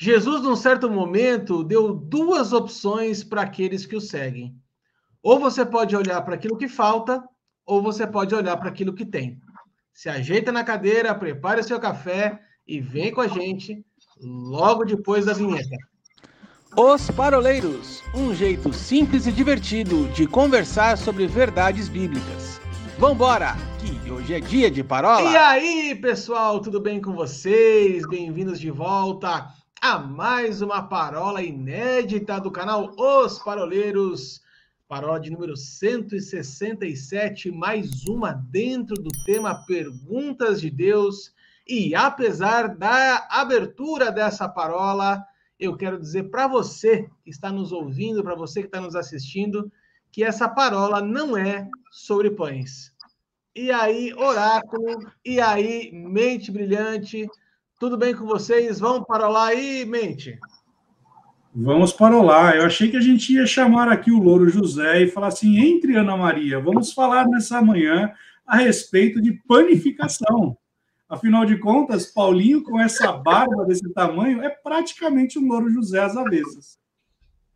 Jesus, num certo momento, deu duas opções para aqueles que o seguem. Ou você pode olhar para aquilo que falta, ou você pode olhar para aquilo que tem. Se ajeita na cadeira, prepare o seu café e vem com a gente logo depois da vinheta. Os Paroleiros um jeito simples e divertido de conversar sobre verdades bíblicas. Vambora, que hoje é dia de parola. E aí, pessoal, tudo bem com vocês? Bem-vindos de volta a mais uma parola inédita do canal Os Paroleiros. Parola de número 167, mais uma dentro do tema Perguntas de Deus. E apesar da abertura dessa parola, eu quero dizer para você que está nos ouvindo, para você que está nos assistindo, que essa parola não é sobre pães. E aí, oráculo, e aí, mente brilhante, tudo bem com vocês? Vamos para lá aí, mente? Vamos para lá. Eu achei que a gente ia chamar aqui o Louro José e falar assim: entre Ana Maria, vamos falar nessa manhã a respeito de panificação. Afinal de contas, Paulinho, com essa barba desse tamanho, é praticamente um Louro José às avessas.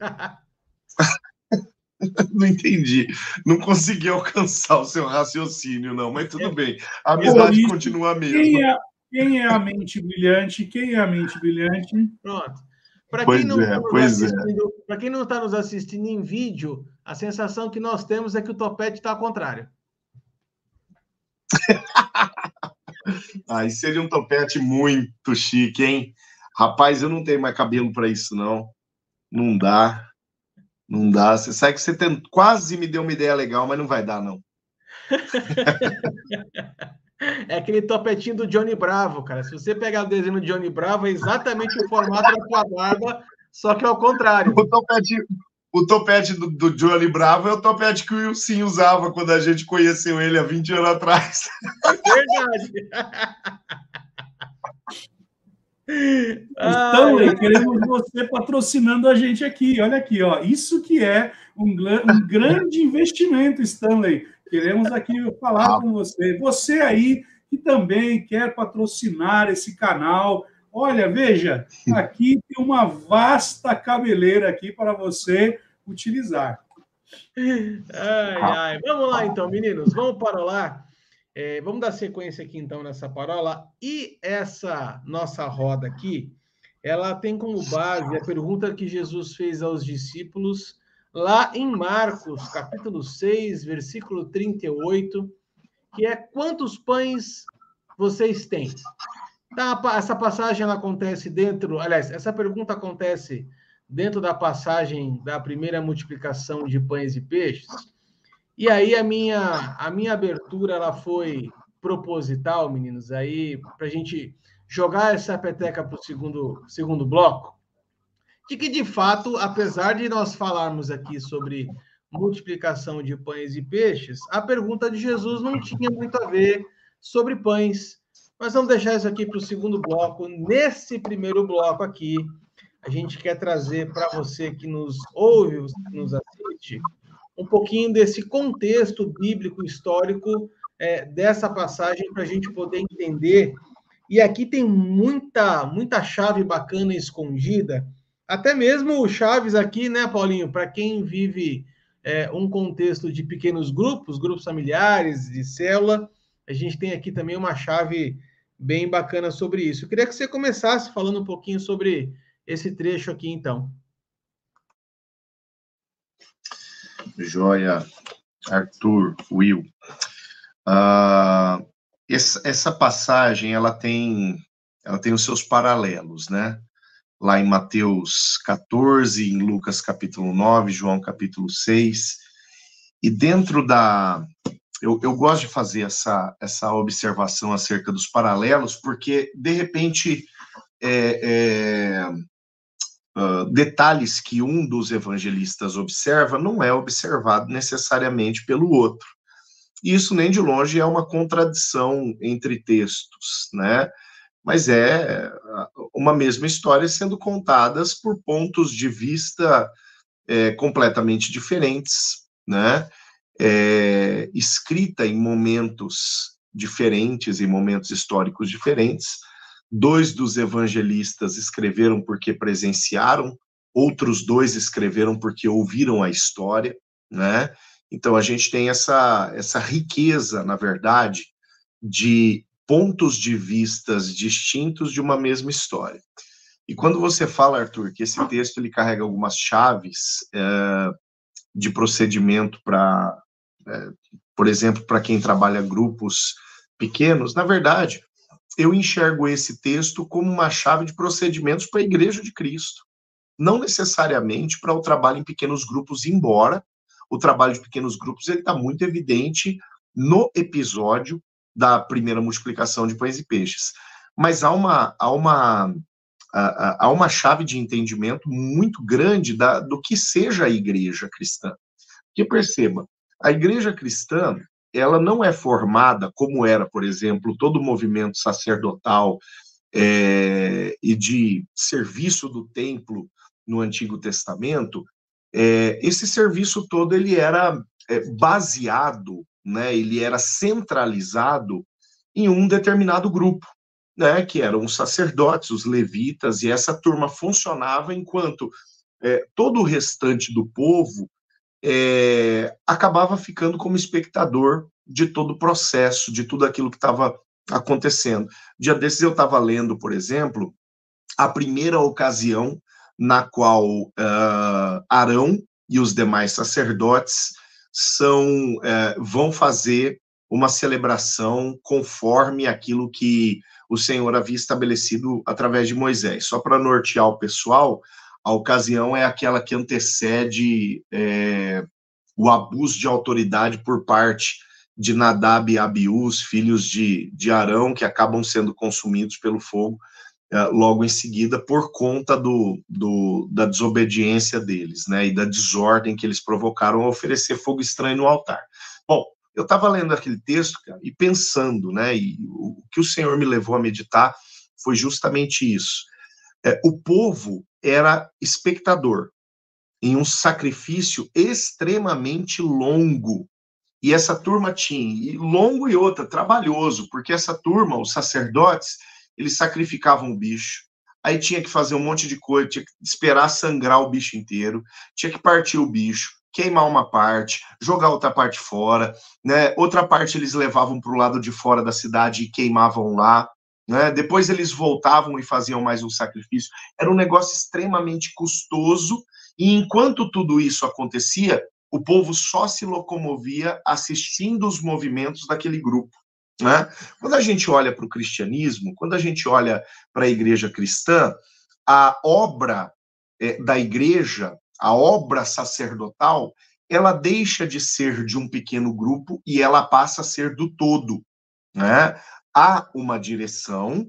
não entendi. Não consegui alcançar o seu raciocínio, não, mas tudo bem. A amizade continua a mesma. Quem é, quem é, a mente brilhante? Quem é a mente brilhante? Pronto. Para quem, não é, tá é. quem não está nos assistindo em vídeo, a sensação que nós temos é que o topete está ao contrário. Aí seria um topete muito chique, hein? Rapaz, eu não tenho mais cabelo para isso, não. Não dá. Não dá. Você sabe que você tem... quase me deu uma ideia legal, mas não vai dar, não. É aquele topetinho do Johnny Bravo, cara. Se você pegar o desenho do Johnny Bravo, é exatamente o formato da sua barba, só que ao contrário. O topete, o topete do, do Johnny Bravo é o topete que o Wilson usava quando a gente conheceu ele há 20 anos atrás. Verdade. Stanley, queremos você patrocinando a gente aqui. Olha aqui, ó. Isso que é um, um grande investimento, Stanley. Queremos aqui falar com você. Você aí que também quer patrocinar esse canal, Olha, veja, aqui tem uma vasta cabeleira aqui para você utilizar. Ai, ai. Vamos lá, então, meninos. Vamos para lá. É, vamos dar sequência aqui, então, nessa parola. E essa nossa roda aqui, ela tem como base a pergunta que Jesus fez aos discípulos lá em Marcos, capítulo 6, versículo 38, que é quantos pães vocês têm? Tá, essa passagem ela acontece dentro, aliás, essa pergunta acontece dentro da passagem da primeira multiplicação de pães e peixes. E aí a minha a minha abertura ela foi proposital, meninos, aí para a gente jogar essa peteca para o segundo segundo bloco, de que de fato, apesar de nós falarmos aqui sobre multiplicação de pães e peixes, a pergunta de Jesus não tinha muito a ver sobre pães mas vamos deixar isso aqui para o segundo bloco. Nesse primeiro bloco aqui, a gente quer trazer para você que nos ouve, que nos assiste, um pouquinho desse contexto bíblico histórico é, dessa passagem para a gente poder entender. E aqui tem muita, muita chave bacana escondida. Até mesmo chaves aqui, né, Paulinho? Para quem vive é, um contexto de pequenos grupos, grupos familiares, de célula, a gente tem aqui também uma chave bem bacana sobre isso. Eu queria que você começasse falando um pouquinho sobre esse trecho aqui, então. Joia, Arthur, Will. Uh, essa, essa, passagem ela tem ela tem os seus paralelos, né? Lá em Mateus 14, em Lucas capítulo 9, João capítulo 6. E dentro da, eu, eu gosto de fazer essa, essa observação acerca dos paralelos, porque, de repente, é, é, uh, detalhes que um dos evangelistas observa não é observado necessariamente pelo outro. Isso nem de longe é uma contradição entre textos, né? Mas é uma mesma história sendo contadas por pontos de vista é, completamente diferentes, né? é, escrita em momentos diferentes, em momentos históricos diferentes, dois dos evangelistas escreveram porque presenciaram, outros dois escreveram porque ouviram a história, né? Então a gente tem essa essa riqueza, na verdade, de pontos de vistas distintos de uma mesma história. E quando você fala, Arthur, que esse texto ele carrega algumas chaves é, de procedimento para, é, por exemplo, para quem trabalha grupos pequenos, na verdade, eu enxergo esse texto como uma chave de procedimentos para a Igreja de Cristo. Não necessariamente para o trabalho em pequenos grupos, embora o trabalho de pequenos grupos ele está muito evidente no episódio da primeira multiplicação de pães e peixes. Mas há uma, há uma, há uma chave de entendimento muito grande da, do que seja a igreja cristã. Porque perceba, a igreja cristã, ela não é formada como era, por exemplo, todo o movimento sacerdotal é, e de serviço do templo no Antigo Testamento. É, esse serviço todo ele era é, baseado né, ele era centralizado em um determinado grupo, né, que eram os sacerdotes, os levitas, e essa turma funcionava enquanto é, todo o restante do povo é, acabava ficando como espectador de todo o processo, de tudo aquilo que estava acontecendo. Dia desses eu estava lendo, por exemplo, a primeira ocasião na qual uh, Arão e os demais sacerdotes são é, vão fazer uma celebração conforme aquilo que o Senhor havia estabelecido através de Moisés. Só para nortear o pessoal, a ocasião é aquela que antecede é, o abuso de autoridade por parte de Nadab e Abiú, os filhos de, de Arão, que acabam sendo consumidos pelo fogo logo em seguida por conta do, do, da desobediência deles, né, e da desordem que eles provocaram ao oferecer fogo estranho no altar. Bom, eu estava lendo aquele texto cara, e pensando, né, e o, que o Senhor me levou a meditar foi justamente isso. É, o povo era espectador em um sacrifício extremamente longo. E essa turma tinha, e longo e outra, trabalhoso, porque essa turma, os sacerdotes, eles sacrificavam o bicho, aí tinha que fazer um monte de coisa, tinha que esperar sangrar o bicho inteiro, tinha que partir o bicho, queimar uma parte, jogar outra parte fora, né? Outra parte eles levavam para o lado de fora da cidade e queimavam lá, né? Depois eles voltavam e faziam mais um sacrifício. Era um negócio extremamente custoso e enquanto tudo isso acontecia, o povo só se locomovia assistindo os movimentos daquele grupo. Né? Quando a gente olha para o cristianismo, quando a gente olha para a igreja cristã, a obra é, da igreja, a obra sacerdotal, ela deixa de ser de um pequeno grupo e ela passa a ser do todo. Né? Há uma direção,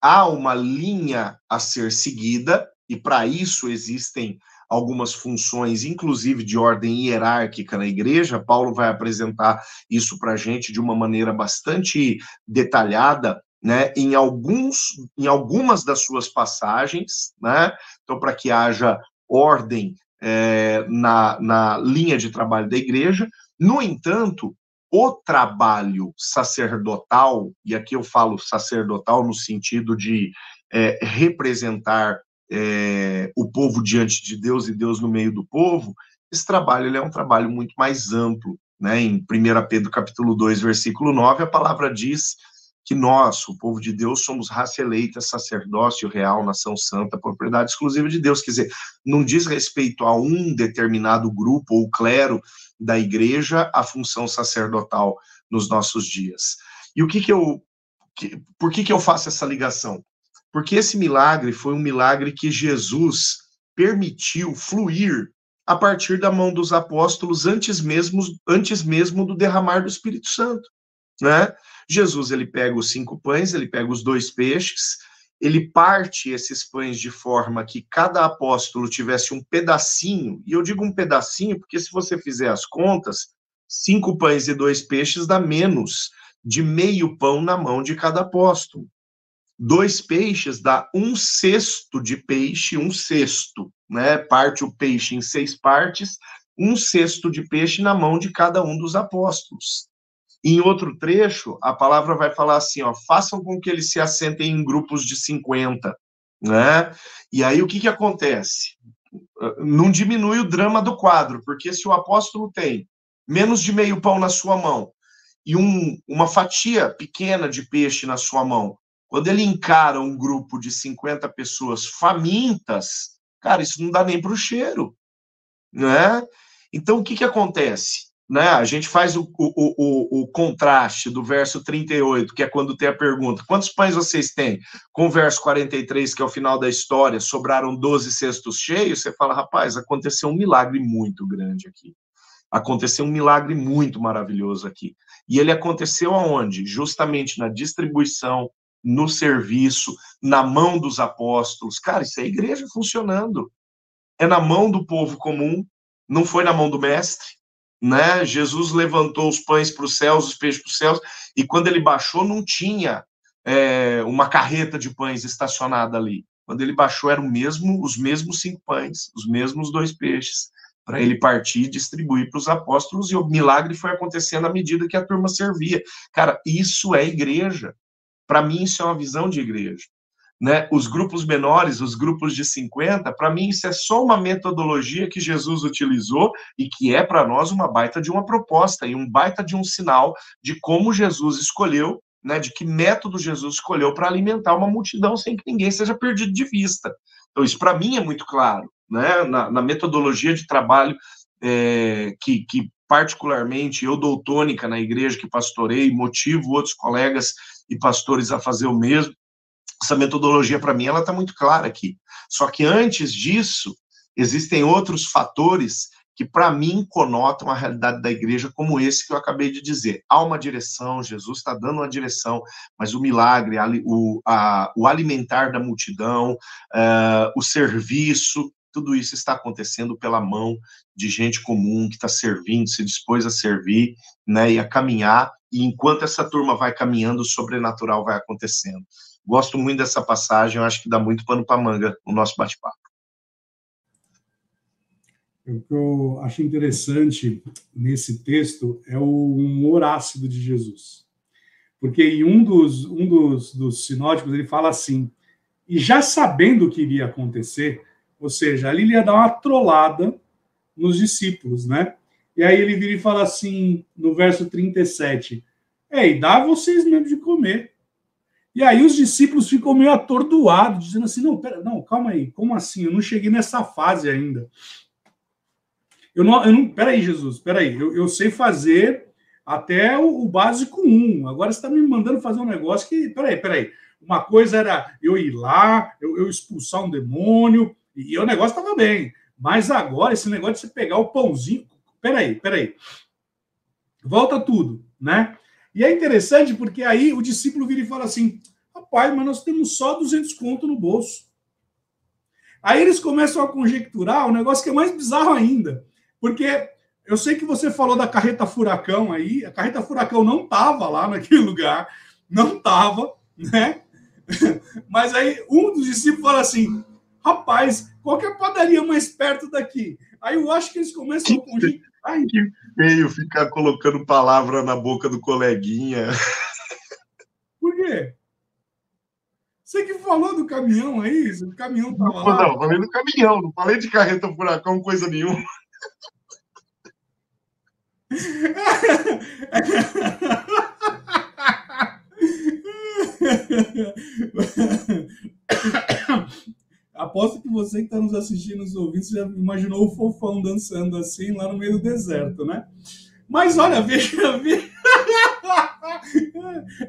há uma linha a ser seguida, e para isso existem algumas funções, inclusive de ordem hierárquica na igreja. Paulo vai apresentar isso para a gente de uma maneira bastante detalhada. Né, em alguns, em algumas das suas passagens, né, então para que haja ordem é, na, na linha de trabalho da igreja. No entanto, o trabalho sacerdotal, e aqui eu falo sacerdotal no sentido de é, representar é, o povo diante de Deus e Deus no meio do povo, esse trabalho é um trabalho muito mais amplo. Né? Em 1 Pedro capítulo 2, versículo 9, a palavra diz que nós, o povo de Deus, somos raça eleita, sacerdócio real, nação santa, propriedade exclusiva de Deus. Quer dizer, não diz respeito a um determinado grupo ou clero da igreja a função sacerdotal nos nossos dias. E o que que eu que, por que que eu faço essa ligação? Porque esse milagre foi um milagre que Jesus permitiu fluir a partir da mão dos apóstolos antes mesmo, antes mesmo do derramar do Espírito Santo, né? Jesus ele pega os cinco pães, ele pega os dois peixes, ele parte esses pães de forma que cada apóstolo tivesse um pedacinho, e eu digo um pedacinho porque se você fizer as contas, cinco pães e dois peixes dá menos de meio pão na mão de cada apóstolo dois peixes dá um sexto de peixe, um sexto, né? Parte o peixe em seis partes, um sexto de peixe na mão de cada um dos apóstolos. Em outro trecho, a palavra vai falar assim, ó, façam com que eles se assentem em grupos de 50, né? E aí o que que acontece? Não diminui o drama do quadro, porque se o apóstolo tem menos de meio pão na sua mão e um, uma fatia pequena de peixe na sua mão, quando ele encara um grupo de 50 pessoas famintas, cara, isso não dá nem para o cheiro, né? Então, o que que acontece? né? A gente faz o, o, o, o, contraste do verso 38, que é quando tem a pergunta: quantos pães vocês têm? Com o verso 43, que é o final da história, sobraram 12 cestos cheios. Você fala, rapaz, aconteceu um milagre muito grande aqui. Aconteceu um milagre muito maravilhoso aqui. E ele aconteceu aonde? Justamente na distribuição, no serviço, na mão dos apóstolos. Cara, isso é igreja funcionando. É na mão do povo comum, não foi na mão do mestre né? Jesus levantou os pães para os céus, os peixes para os céus, e quando ele baixou, não tinha é, uma carreta de pães estacionada ali. Quando ele baixou, eram mesmo, os mesmos cinco pães, os mesmos dois peixes, para ele partir e distribuir para os apóstolos, e o milagre foi acontecendo à medida que a turma servia. Cara, isso é igreja. Para mim, isso é uma visão de igreja né, os grupos menores, os grupos de 50, para mim isso é só uma metodologia que Jesus utilizou e que é para nós uma baita de uma proposta e um baita de um sinal de como Jesus escolheu, né, de que método Jesus escolheu para alimentar uma multidão sem que ninguém seja perdido de vista. Então isso para mim é muito claro, né, na, na metodologia de trabalho é, que, que particularmente eu dou tônica na igreja que pastorei, motivo outros colegas e pastores a fazer o mesmo essa metodologia, para mim, ela está muito clara aqui. Só que antes disso, existem outros fatores que, para mim, conotam a realidade da igreja, como esse que eu acabei de dizer. Há uma direção, Jesus está dando uma direção, mas o milagre, o, a, o alimentar da multidão, uh, o serviço, tudo isso está acontecendo pela mão de gente comum que está servindo, se dispôs a servir, né, e a caminhar, e enquanto essa turma vai caminhando, o sobrenatural vai acontecendo. Gosto muito dessa passagem, eu acho que dá muito pano para manga o nosso bate-papo. O que eu acho interessante nesse texto é o humor ácido de Jesus. Porque em um dos, um dos, dos sinóticos ele fala assim, e já sabendo o que iria acontecer, ou seja, ali ele ia dar uma trollada nos discípulos, né? E aí ele vira e fala assim, no verso 37, Ei, dá vocês mesmo de comer. E aí os discípulos ficam meio atordoados, dizendo assim: não, pera, não, calma aí, como assim? Eu não cheguei nessa fase ainda. Eu não, eu não peraí, Jesus, peraí, eu, eu sei fazer até o, o básico 1. Agora você está me mandando fazer um negócio que, peraí, peraí. Uma coisa era eu ir lá, eu, eu expulsar um demônio, e o negócio estava bem. Mas agora, esse negócio de você pegar o pãozinho. Peraí, peraí. Volta tudo, né? E é interessante porque aí o discípulo vira e fala assim: rapaz, mas nós temos só 200 conto no bolso. Aí eles começam a conjecturar um negócio que é mais bizarro ainda. Porque eu sei que você falou da carreta furacão aí, a carreta furacão não estava lá naquele lugar, não estava, né? Mas aí um dos discípulos fala assim: rapaz, qual que é a padaria mais perto daqui? Aí eu acho que eles começam a conjecturar. Ai, que feio ficar colocando palavra na boca do coleguinha. Por quê? Você que falou do caminhão aí, o caminhão tava não, lá. Não, falei do caminhão, não falei de carreta furacão, coisa nenhuma. Aposto que você que está nos assistindo, nos ouvindo, já imaginou o fofão dançando assim lá no meio do deserto, né? Mas olha, veja, veja.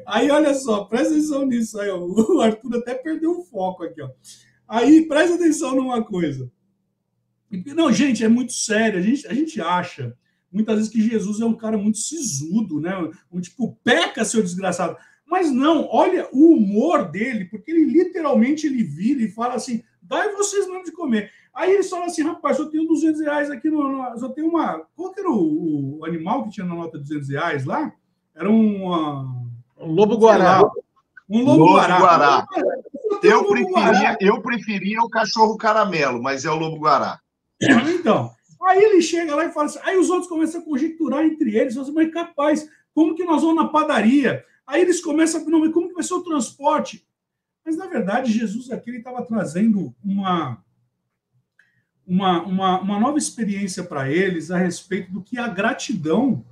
Aí, olha só, presta atenção nisso aí, ó. O Arthur até perdeu o foco aqui, ó. Aí, presta atenção numa coisa. Não, gente, é muito sério. A gente, a gente acha muitas vezes que Jesus é um cara muito sisudo, né? Um tipo, peca, seu desgraçado. Mas não, olha o humor dele, porque ele literalmente ele vira e fala assim: dai vocês mesmo de comer. Aí eles falam assim, rapaz, só tenho 200 reais aqui, no, no, só tem uma... Qual que era o, o, animal que tinha na nota de 200 reais lá? Era uma... Um lobo-guará. Um lobo-guará. Lobo eu, preferia, eu preferia o cachorro caramelo, mas é o lobo-guará. Então, aí ele chega lá e fala assim, aí os outros começam a conjecturar entre eles, assim, mas capaz, Como que nós vamos na padaria? Aí eles começam a não, como que vai ser o transporte? Mas, na verdade, Jesus aqui estava trazendo uma, uma, uma, uma nova experiência para eles a respeito do que a gratidão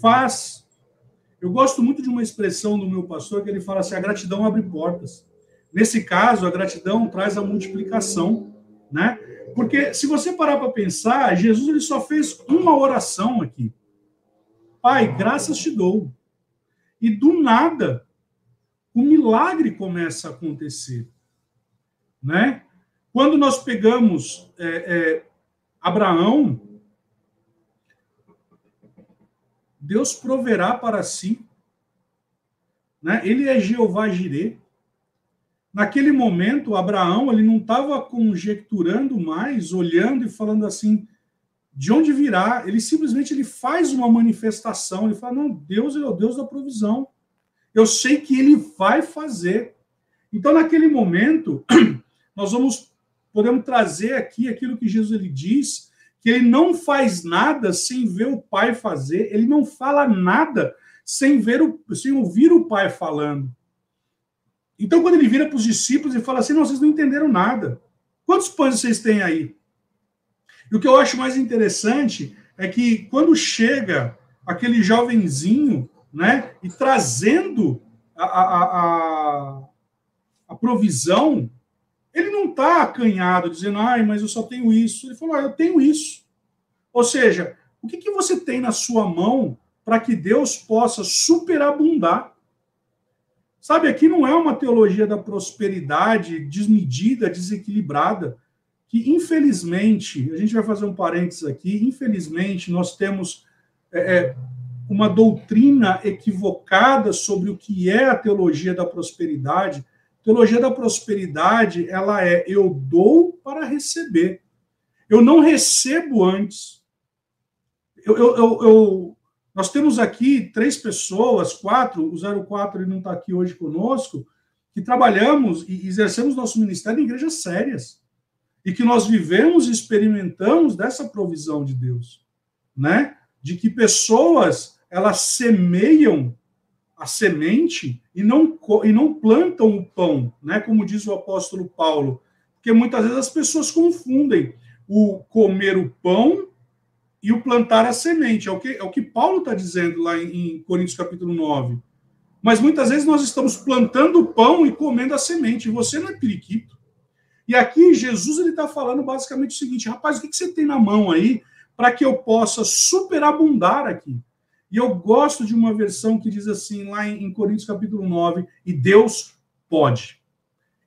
faz. Eu gosto muito de uma expressão do meu pastor que ele fala assim: a gratidão abre portas. Nesse caso, a gratidão traz a multiplicação, né? Porque se você parar para pensar, Jesus ele só fez uma oração aqui. Pai, graças te dou. E do nada, o milagre começa a acontecer, né? Quando nós pegamos é, é, Abraão, Deus proverá para si. Né? Ele é Jeová Jireh. Naquele momento, Abraão ele não estava conjecturando mais, olhando e falando assim, de onde virá? Ele simplesmente ele faz uma manifestação, ele fala, não, Deus é o Deus da provisão. Eu sei que ele vai fazer. Então, naquele momento, nós vamos podemos trazer aqui aquilo que Jesus ele diz, que ele não faz nada sem ver o Pai fazer, ele não fala nada sem ver o, sem ouvir o Pai falando. Então, quando ele vira para os discípulos e fala assim: não, vocês não entenderam nada. Quantos pães vocês têm aí? E o que eu acho mais interessante é que quando chega aquele jovenzinho, né, e trazendo a, a, a, a provisão, ele não está acanhado, dizendo, ai, mas eu só tenho isso. Ele falou, ah, eu tenho isso. Ou seja, o que, que você tem na sua mão para que Deus possa superabundar? Sabe, aqui não é uma teologia da prosperidade desmedida, desequilibrada, que infelizmente, a gente vai fazer um parênteses aqui, infelizmente nós temos é, é, uma doutrina equivocada sobre o que é a teologia da prosperidade. A teologia da prosperidade, ela é eu dou para receber. Eu não recebo antes. Eu, eu, eu, eu nós temos aqui três pessoas, quatro, o 04 ele não está aqui hoje conosco, que trabalhamos e exercemos nosso ministério em igrejas sérias. E que nós vivemos e experimentamos dessa provisão de Deus, né? De que pessoas, elas semeiam a semente e não, e não plantam o pão, né? Como diz o apóstolo Paulo. Porque muitas vezes as pessoas confundem o comer o pão e o plantar a semente. É o que, é o que Paulo está dizendo lá em, em Coríntios capítulo 9. Mas muitas vezes nós estamos plantando o pão e comendo a semente. Você não é periquito. E aqui Jesus está falando basicamente o seguinte: rapaz, o que, que você tem na mão aí para que eu possa superabundar aqui? E eu gosto de uma versão que diz assim, lá em, Coríntios capítulo 9, e Deus pode.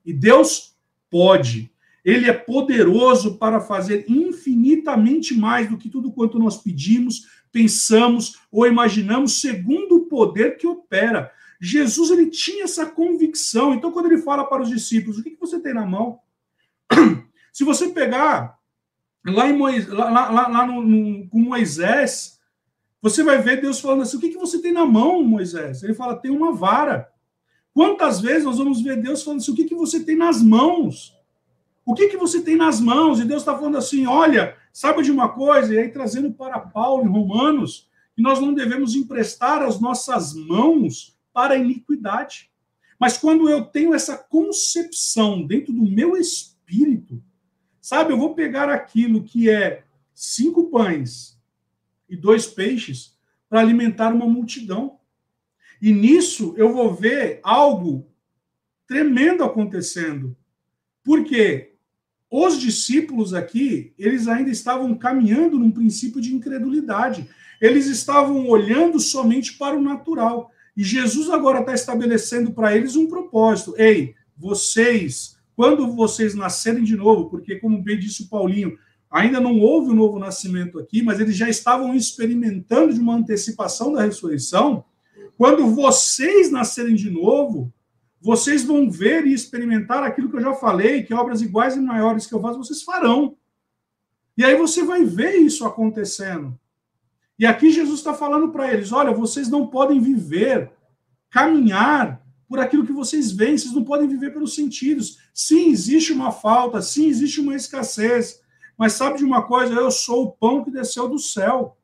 E Deus pode. Ele é poderoso para fazer infinitamente mais do que tudo quanto nós pedimos, pensamos ou imaginamos, segundo o poder que opera. Jesus ele tinha essa convicção. Então, quando ele fala para os discípulos, o que, você tem na mão? Se você pegar lá, em Moisés, lá, lá, lá no, no, com Moisés, você vai ver Deus falando assim: o que, que você tem na mão, Moisés? Ele fala: tem uma vara. Quantas vezes nós vamos ver Deus falando assim: o que, que você tem nas mãos? O que, que você tem nas mãos? E Deus está falando assim: olha, sabe de uma coisa? E aí trazendo para Paulo em Romanos, que nós não devemos emprestar as nossas mãos para a iniquidade. Mas quando eu tenho essa concepção dentro do meu espírito, sabe, eu vou pegar aquilo que é cinco pães e dois peixes para alimentar uma multidão. E nisso eu vou ver algo tremendo acontecendo. Por quê? Os discípulos aqui, eles ainda estavam caminhando num princípio de incredulidade. Eles estavam olhando somente para o natural. E Jesus agora está estabelecendo para eles um propósito. Ei, vocês, quando vocês nascerem de novo, porque, como bem disse o Paulinho, ainda não houve o novo nascimento aqui, mas eles já estavam experimentando de uma antecipação da ressurreição. Quando vocês nascerem de novo, vocês vão ver e experimentar aquilo que eu já falei, que obras iguais e maiores que eu faço, vocês farão. E aí você vai ver isso acontecendo. E aqui Jesus está falando para eles: olha, vocês não podem viver, caminhar por aquilo que vocês veem, vocês não podem viver pelos sentidos. Sim, existe uma falta, sim, existe uma escassez, mas sabe de uma coisa? Eu sou o pão que desceu do céu.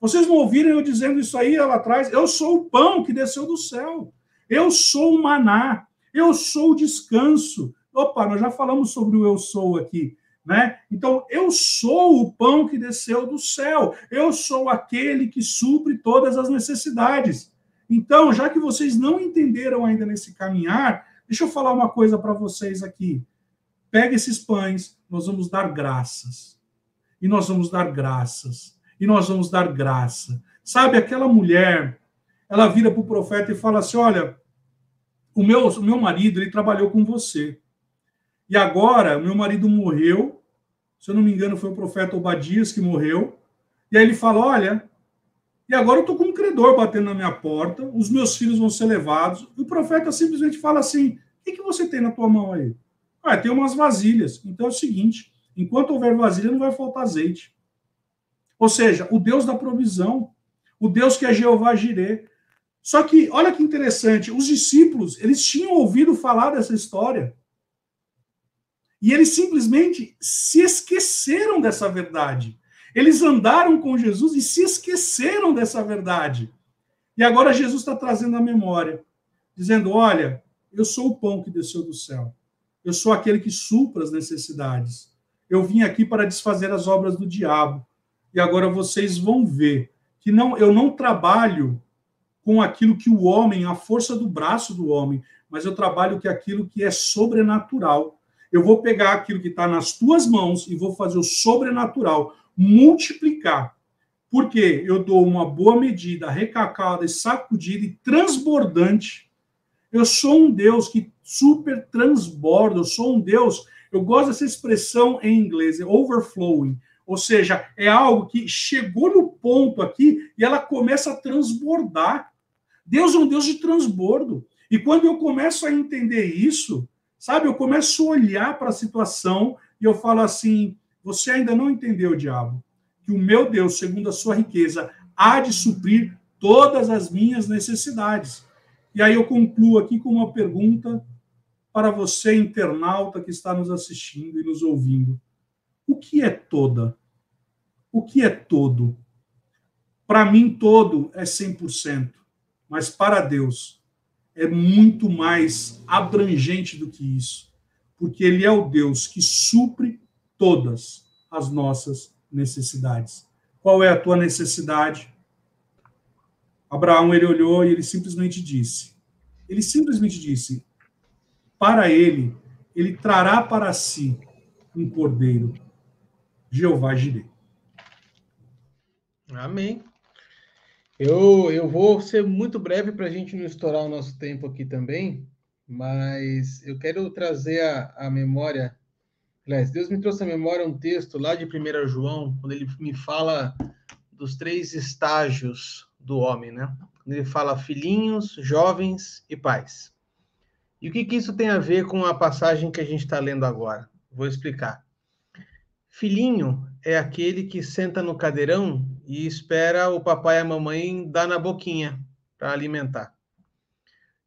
Vocês não ouviram eu dizendo isso aí lá atrás? Eu sou o pão que desceu do céu. Eu sou o maná. Eu sou o descanso. Opa, nós já falamos sobre o eu sou aqui. Né? Então, eu sou o pão que desceu do céu, eu sou aquele que supre todas as necessidades. Então, já que vocês não entenderam ainda nesse caminhar, deixa eu falar uma coisa para vocês aqui. Pega esses pães, nós vamos dar graças. E nós vamos dar graças. E nós vamos dar graça. Sabe, aquela mulher, ela vira para o profeta e fala assim: Olha, o meu, o meu marido, ele trabalhou com você. E agora, meu marido morreu, se eu não me engano, foi o profeta Obadias que morreu. E aí ele fala: Olha, e agora eu estou com um credor batendo na minha porta, os meus filhos vão ser levados. E o profeta simplesmente fala assim: O que, que você tem na tua mão aí? Ah, tem umas vasilhas. Então é o seguinte: enquanto houver vasilha, não vai faltar azeite. Ou seja, o Deus da provisão, o Deus que é Jeová Jireh. Só que, olha que interessante, os discípulos, eles tinham ouvido falar dessa história. E eles simplesmente se esqueceram dessa verdade. Eles andaram com Jesus e se esqueceram dessa verdade. E agora Jesus está trazendo a memória, dizendo: Olha, eu sou o pão que desceu do céu. Eu sou aquele que supra as necessidades. Eu vim aqui para desfazer as obras do diabo. E agora vocês vão ver que não, eu não trabalho com aquilo que o homem, a força do braço do homem, mas eu trabalho com aquilo que é sobrenatural eu vou pegar aquilo que está nas tuas mãos e vou fazer o sobrenatural, multiplicar. Porque eu dou uma boa medida, recacada, sacudida e transbordante. Eu sou um Deus que super transborda, eu sou um Deus, eu gosto dessa expressão em inglês, é overflowing. Ou seja, é algo que chegou no ponto aqui e ela começa a transbordar. Deus é um Deus de transbordo. E quando eu começo a entender isso, Sabe, eu começo a olhar para a situação e eu falo assim: você ainda não entendeu, diabo, que o meu Deus, segundo a sua riqueza, há de suprir todas as minhas necessidades. E aí eu concluo aqui com uma pergunta para você, internauta que está nos assistindo e nos ouvindo. O que é toda? O que é todo? Para mim, todo é 100%, mas para Deus, é muito mais abrangente do que isso, porque Ele é o Deus que supre todas as nossas necessidades. Qual é a tua necessidade? Abraão ele olhou e ele simplesmente disse: ele simplesmente disse, para ele, ele trará para si um cordeiro, Jeová Jireh. Amém. Eu, eu vou ser muito breve para a gente não estourar o nosso tempo aqui também, mas eu quero trazer a, a memória. Aliás, Deus me trouxe a memória um texto lá de 1 João, quando ele me fala dos três estágios do homem, né? Ele fala filhinhos, jovens e pais. E o que, que isso tem a ver com a passagem que a gente está lendo agora? Vou explicar. Filhinho é aquele que senta no cadeirão e espera o papai e a mamãe dar na boquinha para alimentar.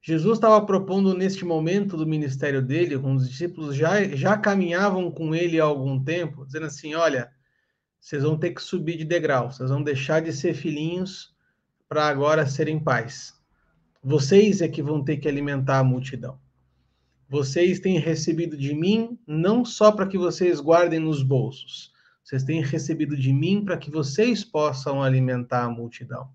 Jesus estava propondo neste momento do ministério dele, com os discípulos já, já caminhavam com ele há algum tempo, dizendo assim: olha, vocês vão ter que subir de degrau, vocês vão deixar de ser filhinhos para agora serem pais. Vocês é que vão ter que alimentar a multidão. Vocês têm recebido de mim não só para que vocês guardem nos bolsos, vocês têm recebido de mim para que vocês possam alimentar a multidão.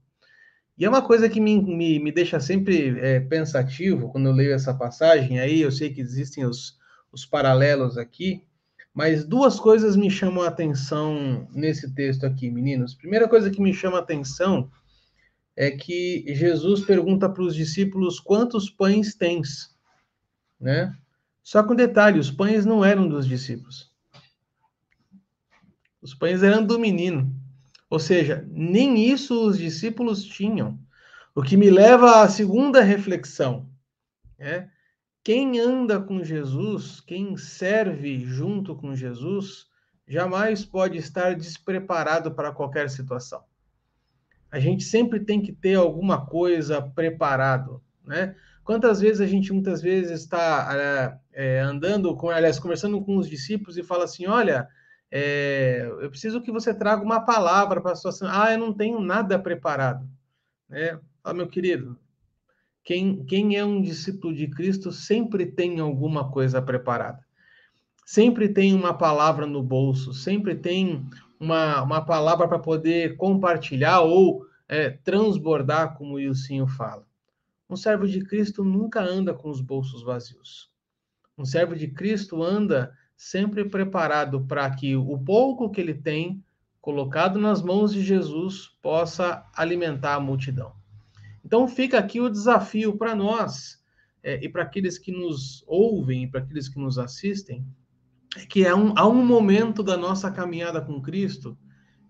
E é uma coisa que me, me, me deixa sempre é, pensativo quando eu leio essa passagem. Aí eu sei que existem os, os paralelos aqui, mas duas coisas me chamam a atenção nesse texto aqui, meninos. Primeira coisa que me chama a atenção é que Jesus pergunta para os discípulos quantos pães tens né? Só com detalhe, os pães não eram dos discípulos. Os pães eram do menino. Ou seja, nem isso os discípulos tinham. O que me leva à segunda reflexão. Né? Quem anda com Jesus, quem serve junto com Jesus, jamais pode estar despreparado para qualquer situação. A gente sempre tem que ter alguma coisa preparado, né? Quantas vezes a gente muitas vezes está é, andando com, aliás, conversando com os discípulos e fala assim, olha, é, eu preciso que você traga uma palavra para a situação. Ah, eu não tenho nada preparado. É, ah, meu querido, quem, quem é um discípulo de Cristo sempre tem alguma coisa preparada. Sempre tem uma palavra no bolso, sempre tem uma, uma palavra para poder compartilhar ou é, transbordar, como o Ilcinho fala. Um servo de Cristo nunca anda com os bolsos vazios. Um servo de Cristo anda sempre preparado para que o pouco que ele tem, colocado nas mãos de Jesus, possa alimentar a multidão. Então fica aqui o desafio para nós é, e para aqueles que nos ouvem, e para aqueles que nos assistem, é que é um, há um momento da nossa caminhada com Cristo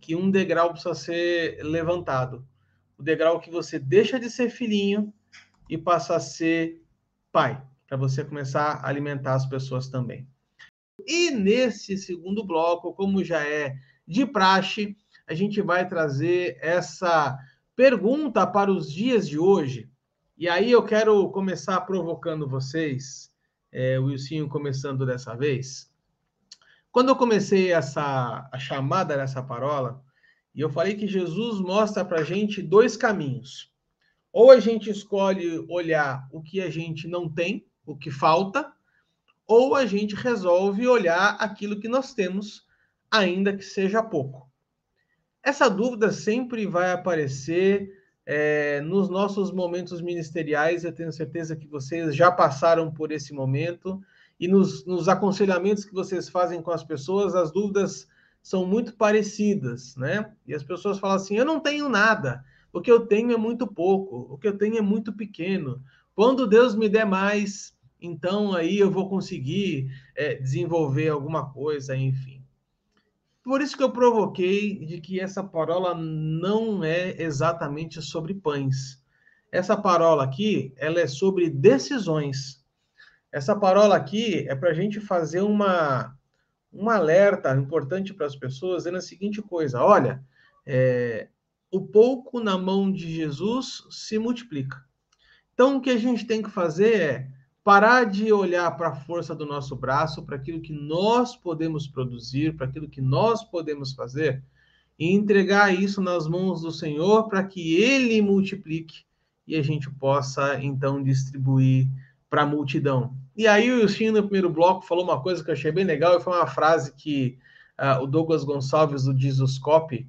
que um degrau precisa ser levantado. O degrau que você deixa de ser filhinho e passa a ser pai, para você começar a alimentar as pessoas também. E nesse segundo bloco, como já é de praxe, a gente vai trazer essa pergunta para os dias de hoje. E aí eu quero começar provocando vocês, é, o Wilsinho começando dessa vez. Quando eu comecei essa a chamada dessa parola, e eu falei que Jesus mostra para a gente dois caminhos. Ou a gente escolhe olhar o que a gente não tem, o que falta, ou a gente resolve olhar aquilo que nós temos, ainda que seja pouco. Essa dúvida sempre vai aparecer é, nos nossos momentos ministeriais. Eu tenho certeza que vocês já passaram por esse momento e nos, nos aconselhamentos que vocês fazem com as pessoas, as dúvidas são muito parecidas, né? E as pessoas falam assim: eu não tenho nada, o que eu tenho é muito pouco, o que eu tenho é muito pequeno. Quando Deus me der mais, então aí eu vou conseguir é, desenvolver alguma coisa, enfim. Por isso que eu provoquei de que essa parola não é exatamente sobre pães. Essa parola aqui, ela é sobre decisões. Essa parola aqui é para a gente fazer uma, um alerta importante para as pessoas, dizendo a seguinte coisa: olha, é, o pouco na mão de Jesus se multiplica. Então, o que a gente tem que fazer é parar de olhar para a força do nosso braço, para aquilo que nós podemos produzir, para aquilo que nós podemos fazer, e entregar isso nas mãos do Senhor para que Ele multiplique e a gente possa então distribuir para a multidão. E aí o Wilson, no primeiro bloco, falou uma coisa que eu achei bem legal, e foi uma frase que uh, o Douglas Gonçalves, do Jesuscope,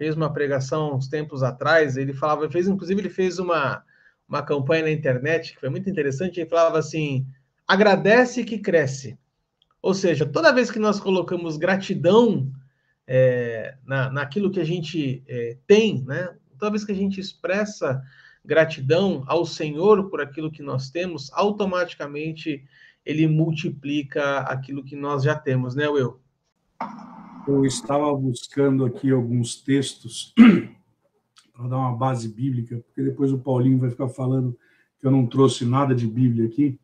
fez uma pregação uns tempos atrás, ele falava, fez, inclusive ele fez uma, uma campanha na internet que foi muito interessante. Ele falava assim: agradece que cresce. Ou seja, toda vez que nós colocamos gratidão é, na, naquilo que a gente é, tem, né? toda vez que a gente expressa gratidão ao Senhor por aquilo que nós temos, automaticamente ele multiplica aquilo que nós já temos, né, Will? Eu estava buscando aqui alguns textos para dar uma base bíblica, porque depois o Paulinho vai ficar falando que eu não trouxe nada de Bíblia aqui,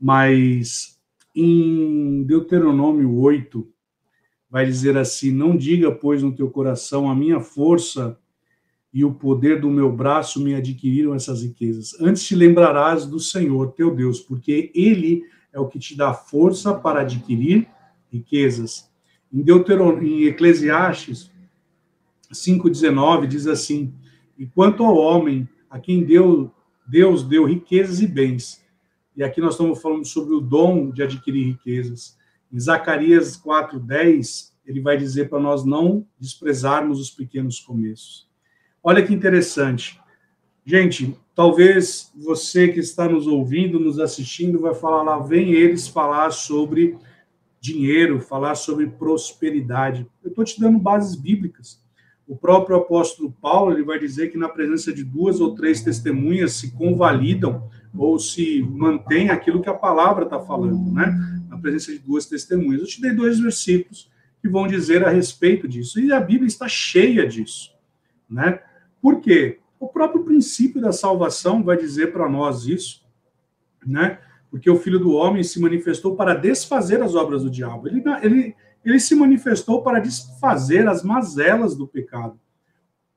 mas em Deuteronômio 8, vai dizer assim: Não diga, pois, no teu coração, a minha força e o poder do meu braço me adquiriram essas riquezas. Antes te lembrarás do Senhor teu Deus, porque Ele é o que te dá força para adquirir riquezas. Em, Deuteron... em Eclesiastes 5,19 diz assim: E quanto ao homem, a quem deu, Deus deu riquezas e bens. E aqui nós estamos falando sobre o dom de adquirir riquezas. Em Zacarias 4,10, ele vai dizer para nós não desprezarmos os pequenos começos. Olha que interessante. Gente, talvez você que está nos ouvindo, nos assistindo, vai falar lá, vem eles falar sobre dinheiro, falar sobre prosperidade. Eu estou te dando bases bíblicas. O próprio apóstolo Paulo ele vai dizer que na presença de duas ou três testemunhas se convalidam ou se mantém aquilo que a palavra está falando, né? Na presença de duas testemunhas. Eu te dei dois versículos que vão dizer a respeito disso. E a Bíblia está cheia disso, né? Por quê? O próprio princípio da salvação vai dizer para nós isso, né? Porque o Filho do Homem se manifestou para desfazer as obras do diabo. Ele, ele, ele se manifestou para desfazer as mazelas do pecado.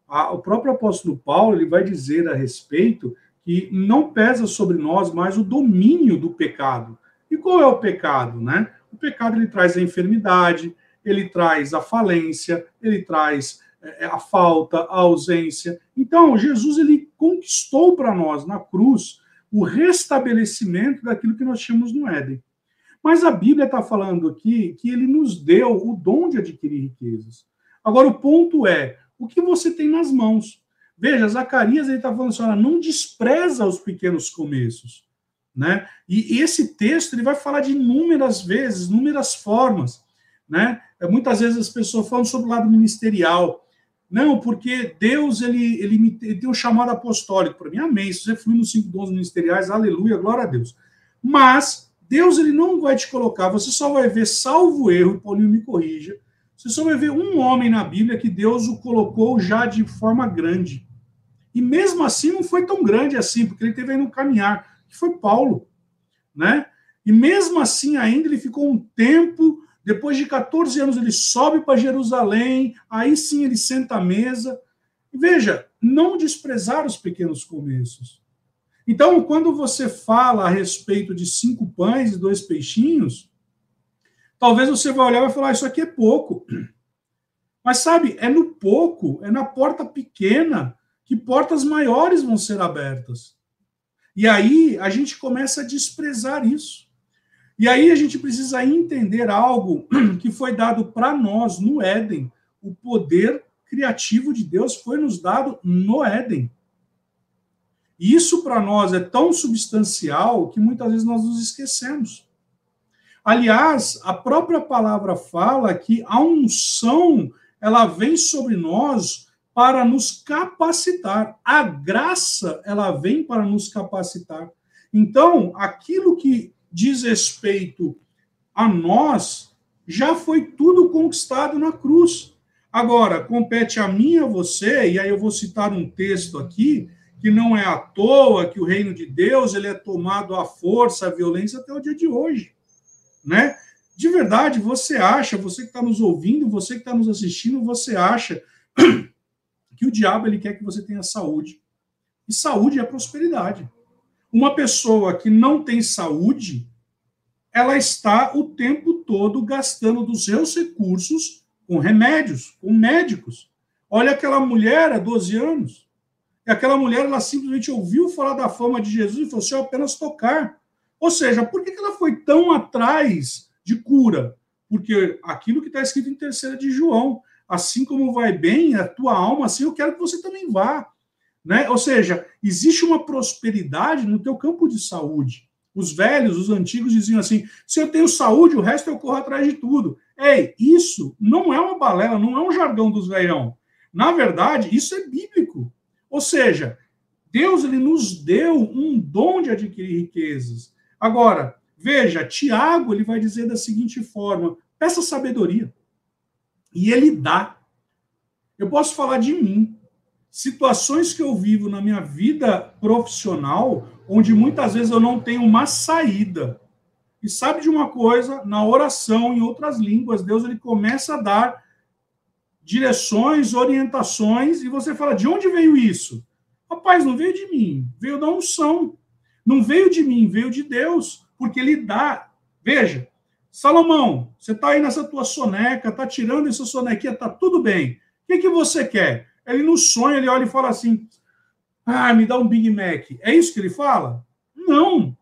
o próprio apóstolo Paulo ele vai dizer a respeito que não pesa sobre nós mais o domínio do pecado. E qual é o pecado, né? O pecado ele traz a enfermidade, ele traz a falência, ele traz é, a falta, a ausência. Então, Jesus ele conquistou para nós na cruz o restabelecimento daquilo que nós tínhamos no Éden. Mas a Bíblia está falando aqui que ele nos deu o dom de adquirir riquezas. Agora, o ponto é: o que você tem nas mãos? Veja, Zacarias está falando assim: olha, não despreza os pequenos começos. Né? E esse texto ele vai falar de inúmeras vezes, inúmeras formas. Né? Muitas vezes as pessoas falam sobre o lado ministerial. Não, porque Deus ele, ele me ele tem um chamado apostólico para mim. Amém. Se você flui nos cinco dons ministeriais, aleluia, glória a Deus. Mas Deus ele não vai te colocar, você só vai ver, salvo erro, Paulinho me corrija, você só vai ver um homem na Bíblia que Deus o colocou já de forma grande. E mesmo assim não foi tão grande assim, porque ele teve aí no caminhar, que foi Paulo, né? E mesmo assim ainda ele ficou um tempo depois de 14 anos, ele sobe para Jerusalém, aí sim ele senta à mesa. Veja, não desprezar os pequenos começos. Então, quando você fala a respeito de cinco pães e dois peixinhos, talvez você vai olhar e vai falar: Isso aqui é pouco. Mas sabe, é no pouco, é na porta pequena que portas maiores vão ser abertas. E aí a gente começa a desprezar isso. E aí a gente precisa entender algo que foi dado para nós no Éden. O poder criativo de Deus foi nos dado no Éden. E isso para nós é tão substancial que muitas vezes nós nos esquecemos. Aliás, a própria palavra fala que a unção ela vem sobre nós para nos capacitar. A graça ela vem para nos capacitar. Então, aquilo que diz respeito a nós, já foi tudo conquistado na cruz. Agora, compete a mim e a você, e aí eu vou citar um texto aqui, que não é à toa que o reino de Deus ele é tomado à força, à violência até o dia de hoje. Né? De verdade, você acha, você que está nos ouvindo, você que está nos assistindo, você acha que o diabo ele quer que você tenha saúde. E saúde é prosperidade. Uma pessoa que não tem saúde, ela está o tempo todo gastando dos seus recursos com remédios, com médicos. Olha aquela mulher há 12 anos. E aquela mulher, ela simplesmente ouviu falar da fama de Jesus e falou: se eu apenas tocar. Ou seja, por que ela foi tão atrás de cura? Porque aquilo que está escrito em terceira de João, assim como vai bem a tua alma, assim eu quero que você também vá. Né? Ou seja, existe uma prosperidade no teu campo de saúde. Os velhos, os antigos diziam assim: se eu tenho saúde, o resto eu corro atrás de tudo. Ei, isso não é uma balela, não é um jargão dos velhão. Na verdade, isso é bíblico. Ou seja, Deus ele nos deu um dom de adquirir riquezas. Agora, veja, Tiago ele vai dizer da seguinte forma: peça sabedoria. E ele dá. Eu posso falar de mim situações que eu vivo na minha vida profissional, onde muitas vezes eu não tenho uma saída. E sabe de uma coisa? Na oração, em outras línguas, Deus ele começa a dar direções, orientações, e você fala: de onde veio isso? Rapaz, não veio de mim, veio da unção. Não veio de mim, veio de Deus, porque ele dá. Veja, Salomão, você está aí nessa tua soneca, está tirando essa sonequinha, está tudo bem. O que, que você quer? Ele no sonho, ele olha e fala assim: Ah, me dá um Big Mac. É isso que ele fala? Não.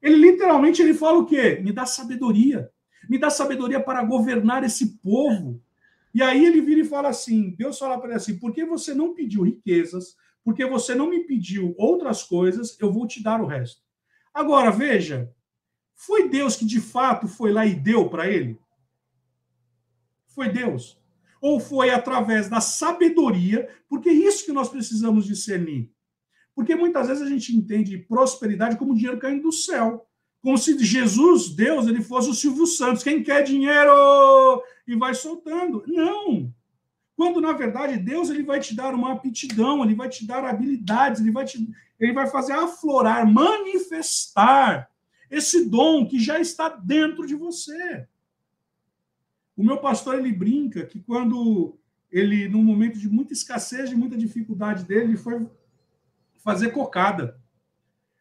Ele literalmente ele fala o quê? Me dá sabedoria. Me dá sabedoria para governar esse povo. E aí ele vira e fala assim: Deus fala para ele assim: por que você não pediu riquezas? Porque você não me pediu outras coisas, eu vou te dar o resto. Agora, veja, foi Deus que de fato foi lá e deu para ele? Foi Deus ou foi através da sabedoria, porque é isso que nós precisamos discernir. Porque muitas vezes a gente entende prosperidade como dinheiro caindo do céu. Como se Jesus, Deus, ele fosse o Silvio Santos. Quem quer dinheiro? E vai soltando. Não. Quando, na verdade, Deus ele vai te dar uma aptidão, ele vai te dar habilidades, ele vai, te, ele vai fazer aflorar, manifestar esse dom que já está dentro de você. O meu pastor ele brinca que quando ele, num momento de muita escassez, de muita dificuldade dele, ele foi fazer cocada.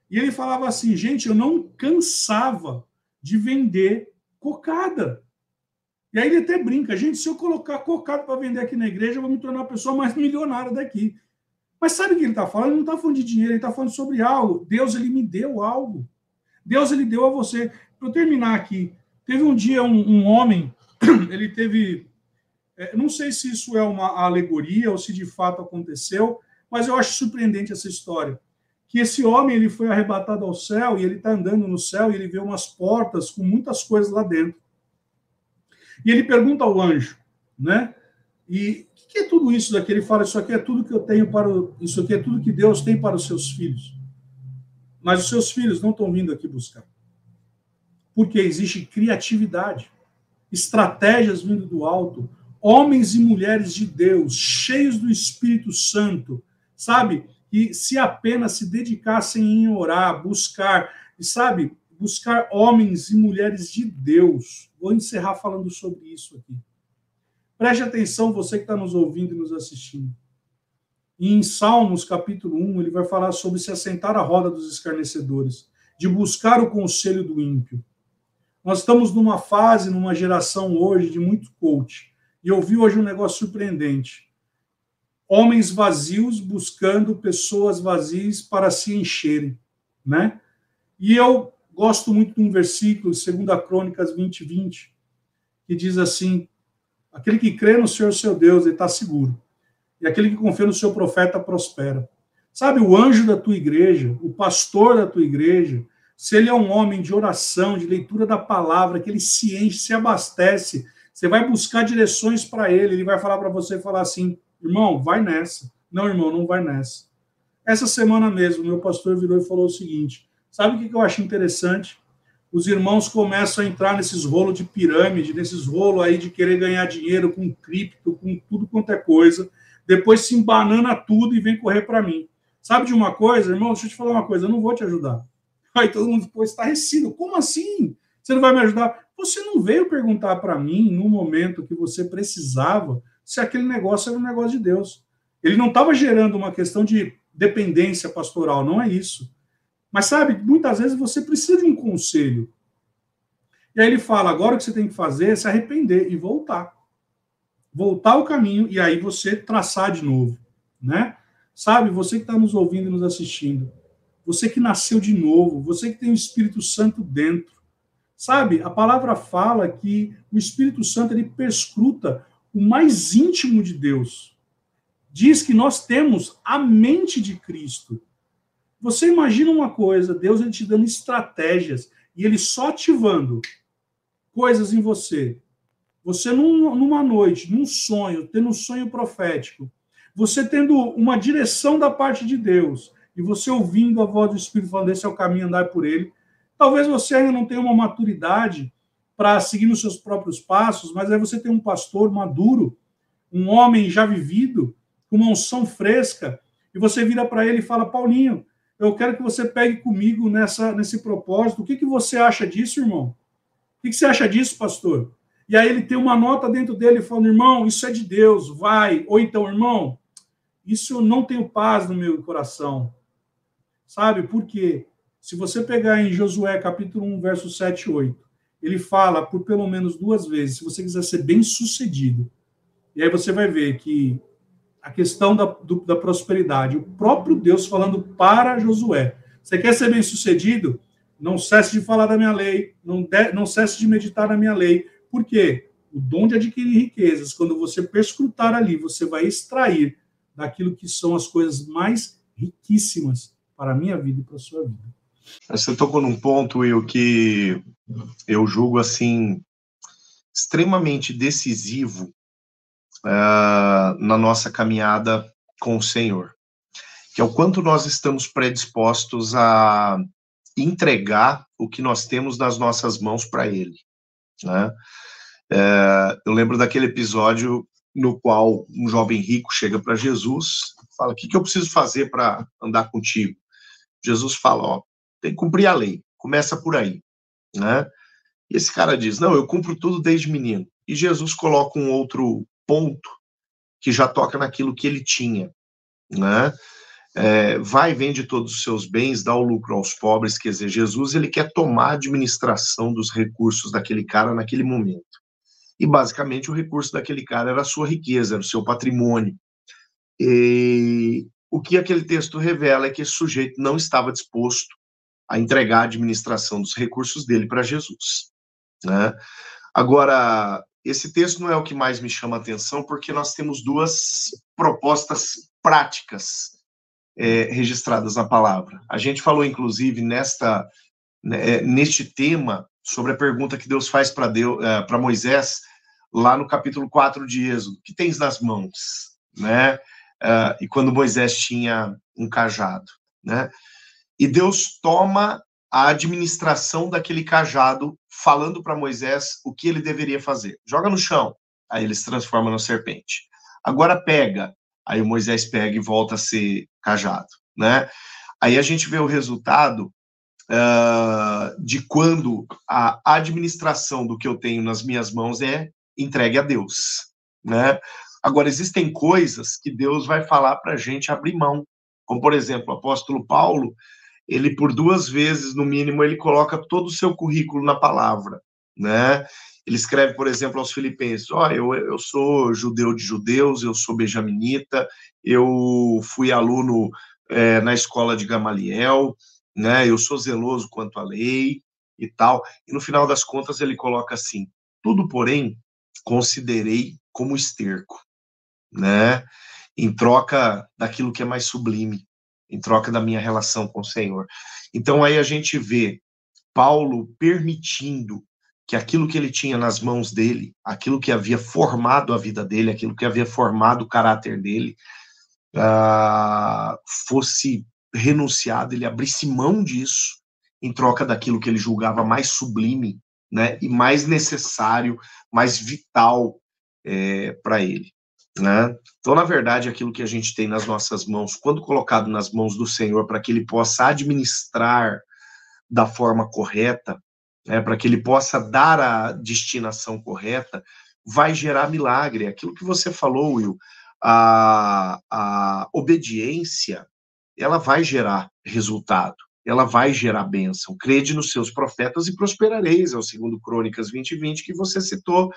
E ele falava assim, gente, eu não cansava de vender cocada. E aí ele até brinca, gente, se eu colocar cocado para vender aqui na igreja, eu vou me tornar a pessoa mais milionária daqui. Mas sabe o que ele está falando? Ele não está falando de dinheiro, ele está falando sobre algo. Deus, ele me deu algo. Deus, ele deu a você. Para eu terminar aqui, teve um dia um, um homem, ele teve. É, não sei se isso é uma alegoria ou se de fato aconteceu, mas eu acho surpreendente essa história. Que esse homem ele foi arrebatado ao céu e ele está andando no céu e ele vê umas portas com muitas coisas lá dentro. E ele pergunta ao anjo, né? E o que é tudo isso daqui? Ele fala: Isso aqui é tudo que eu tenho para. O... Isso aqui é tudo que Deus tem para os seus filhos. Mas os seus filhos não estão vindo aqui buscar. Porque existe criatividade, estratégias vindo do alto, homens e mulheres de Deus, cheios do Espírito Santo, sabe? Que se apenas se dedicassem em orar, buscar, e sabe? Buscar homens e mulheres de Deus. Vou encerrar falando sobre isso aqui. Preste atenção, você que está nos ouvindo e nos assistindo. E em Salmos, capítulo 1, ele vai falar sobre se assentar à roda dos escarnecedores, de buscar o conselho do ímpio. Nós estamos numa fase, numa geração hoje de muito coach. E eu vi hoje um negócio surpreendente. Homens vazios buscando pessoas vazias para se encherem, né? E eu gosto muito de um versículo, 2 Crônicas 20, 20, que diz assim: Aquele que crê no Senhor seu Deus, ele está seguro. E aquele que confia no seu profeta prospera. Sabe, o anjo da tua igreja, o pastor da tua igreja, se ele é um homem de oração, de leitura da palavra, que ele se enche, se abastece, você vai buscar direções para ele, ele vai falar para você, falar assim, irmão, vai nessa. Não, irmão, não vai nessa. Essa semana mesmo, meu pastor virou e falou o seguinte, sabe o que eu acho interessante? os irmãos começam a entrar nesses rolos de pirâmide, nesses rolos aí de querer ganhar dinheiro com cripto, com tudo quanto é coisa, depois se embanana tudo e vem correr para mim. Sabe de uma coisa, irmão? Deixa eu te falar uma coisa, eu não vou te ajudar. Aí todo mundo ficou estarrecido. Como assim? Você não vai me ajudar? Você não veio perguntar para mim, no momento que você precisava, se aquele negócio era um negócio de Deus. Ele não estava gerando uma questão de dependência pastoral, não é isso. Mas sabe, muitas vezes você precisa de um conselho. E aí ele fala: agora o que você tem que fazer é se arrepender e voltar. Voltar ao caminho e aí você traçar de novo, né? Sabe, você que está nos ouvindo e nos assistindo, você que nasceu de novo, você que tem o Espírito Santo dentro, sabe? A palavra fala que o Espírito Santo ele perscruta o mais íntimo de Deus. Diz que nós temos a mente de Cristo. Você imagina uma coisa, Deus ele te dando estratégias e ele só ativando coisas em você. Você num, numa noite, num sonho, tendo um sonho profético, você tendo uma direção da parte de Deus e você ouvindo a voz do Espírito falando esse é o caminho andar por ele. Talvez você ainda não tenha uma maturidade para seguir nos seus próprios passos, mas aí você tem um pastor maduro, um homem já vivido, com uma unção fresca, e você vira para ele e fala: Paulinho, eu quero que você pegue comigo nessa, nesse propósito. O que, que você acha disso, irmão? O que, que você acha disso, pastor? E aí ele tem uma nota dentro dele falando, irmão, isso é de Deus, vai. Ou então, irmão, isso eu não tenho paz no meu coração. Sabe por quê? Se você pegar em Josué capítulo 1, verso 7 e 8, ele fala por pelo menos duas vezes, se você quiser ser bem sucedido. E aí você vai ver que a questão da, do, da prosperidade. O próprio Deus falando para Josué: Você quer ser bem sucedido? Não cesse de falar da minha lei, não, de, não cesse de meditar na minha lei. Por quê? O dom de adquirir riquezas, quando você perscrutar ali, você vai extrair daquilo que são as coisas mais riquíssimas para a minha vida e para a sua vida. Você tocou num ponto, Will, que eu julgo assim extremamente decisivo uh, na nossa caminhada com o Senhor, que é o quanto nós estamos predispostos a entregar o que nós temos nas nossas mãos para Ele. Né? Uh, eu lembro daquele episódio no qual um jovem rico chega para Jesus, fala: O que, que eu preciso fazer para andar contigo? Jesus fala: Ó, tem que cumprir a lei, começa por aí. Né? E esse cara diz: Não, eu cumpro tudo desde menino. E Jesus coloca um outro ponto que já toca naquilo que ele tinha, né? É, vai, vende todos os seus bens, dá o lucro aos pobres, quer dizer, Jesus ele quer tomar a administração dos recursos daquele cara naquele momento. e basicamente o recurso daquele cara era a sua riqueza, era o seu patrimônio. E o que aquele texto revela é que esse sujeito não estava disposto a entregar a administração dos recursos dele para Jesus. Né? Agora, esse texto não é o que mais me chama a atenção, porque nós temos duas propostas práticas é, registradas na palavra. A gente falou, inclusive, nesta, né, neste tema, sobre a pergunta que Deus faz para uh, Moisés, lá no capítulo 4 de Êxodo: que tens nas mãos? Né? Uh, e quando Moisés tinha um cajado. Né? E Deus toma a administração daquele cajado, falando para Moisés o que ele deveria fazer. Joga no chão, aí ele se transforma na serpente. Agora pega, aí o Moisés pega e volta a ser cajado, né? Aí a gente vê o resultado uh, de quando a administração do que eu tenho nas minhas mãos é entregue a Deus, né? Agora, existem coisas que Deus vai falar para a gente abrir mão, como, por exemplo, o apóstolo Paulo, ele por duas vezes, no mínimo, ele coloca todo o seu currículo na palavra, né? Ele escreve, por exemplo, aos filipenses, ó, oh, eu, eu sou judeu de judeus, eu sou benjaminita, eu fui aluno é, na escola de Gamaliel, né, eu sou zeloso quanto à lei e tal, e no final das contas ele coloca assim, tudo, porém, considerei como esterco, né, em troca daquilo que é mais sublime, em troca da minha relação com o Senhor. Então aí a gente vê Paulo permitindo que aquilo que ele tinha nas mãos dele, aquilo que havia formado a vida dele, aquilo que havia formado o caráter dele, uh, fosse renunciado, ele abrisse mão disso em troca daquilo que ele julgava mais sublime, né, e mais necessário, mais vital é, para ele. Né? Então, na verdade, aquilo que a gente tem nas nossas mãos, quando colocado nas mãos do Senhor, para que Ele possa administrar da forma correta, né, para que Ele possa dar a destinação correta, vai gerar milagre. Aquilo que você falou, Will, a, a obediência, ela vai gerar resultado, ela vai gerar bênção. Crede nos seus profetas e prosperareis, é o segundo Crônicas 20 20 que você citou,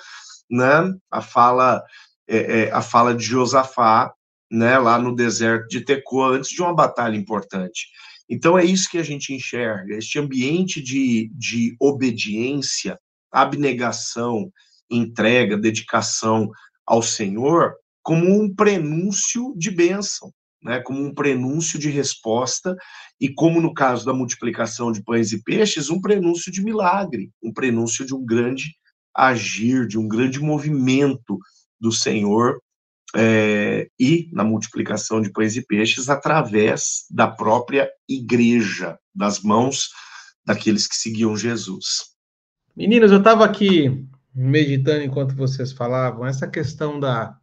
né? A fala é, é, a fala de Josafá, né, lá no deserto de Tecoa, antes de uma batalha importante. Então é isso que a gente enxerga, este ambiente de, de obediência, abnegação, entrega, dedicação ao Senhor, como um prenúncio de bênção, né, como um prenúncio de resposta, e como no caso da multiplicação de pães e peixes, um prenúncio de milagre, um prenúncio de um grande agir, de um grande movimento do Senhor é, e na multiplicação de pães e peixes através da própria igreja, das mãos daqueles que seguiam Jesus. Meninos, eu estava aqui meditando enquanto vocês falavam, essa questão da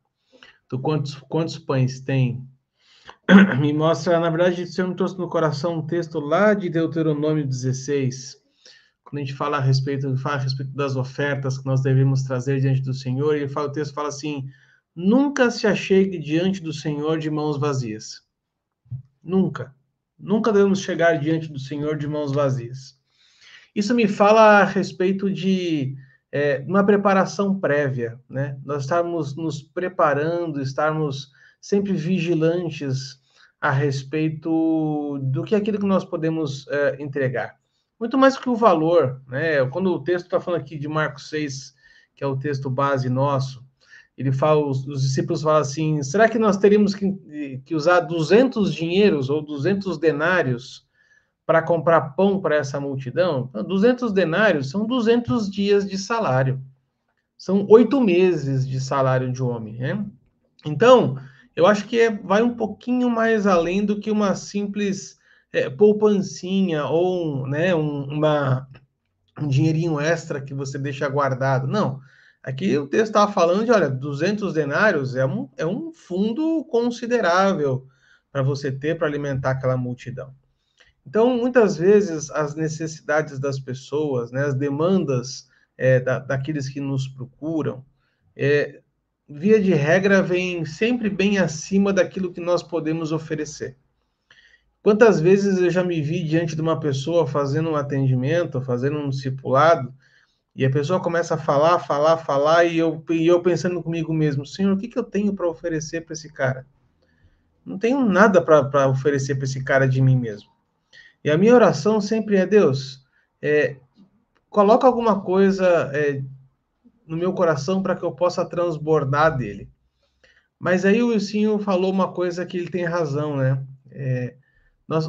do quantos, quantos pães tem, me mostra, na verdade, se eu não trouxe no coração um texto lá de Deuteronômio 16, quando a gente fala a respeito, fala a respeito das ofertas que nós devemos trazer diante do Senhor, ele fala, o texto fala assim: nunca se achegue diante do Senhor de mãos vazias. Nunca. Nunca devemos chegar diante do Senhor de mãos vazias. Isso me fala a respeito de é, uma preparação prévia, né? Nós estamos nos preparando, estarmos sempre vigilantes a respeito do que é aquilo que nós podemos é, entregar muito mais que o valor, né? Quando o texto está falando aqui de Marcos 6, que é o texto base nosso, ele fala, os, os discípulos falam assim: será que nós teríamos que, que usar 200 dinheiros ou 200 denários para comprar pão para essa multidão? 200 denários são 200 dias de salário, são oito meses de salário de homem, né? Então, eu acho que é, vai um pouquinho mais além do que uma simples é, poupancinha ou né, um, uma, um dinheirinho extra que você deixa guardado. Não. Aqui o texto estava falando de, olha, 200 denários é um, é um fundo considerável para você ter para alimentar aquela multidão. Então, muitas vezes, as necessidades das pessoas, né, as demandas é, da, daqueles que nos procuram, é, via de regra, vem sempre bem acima daquilo que nós podemos oferecer. Quantas vezes eu já me vi diante de uma pessoa fazendo um atendimento, fazendo um discipulado, E a pessoa começa a falar, falar, falar, e eu, e eu pensando comigo mesmo, Senhor, o que, que eu tenho para oferecer para esse cara? Não tenho nada para oferecer para esse cara de mim mesmo. E a minha oração sempre é, Deus, é, coloca alguma coisa é, no meu coração para que eu possa transbordar dele. Mas aí o Wilson falou uma coisa que ele tem razão, né? É, nós,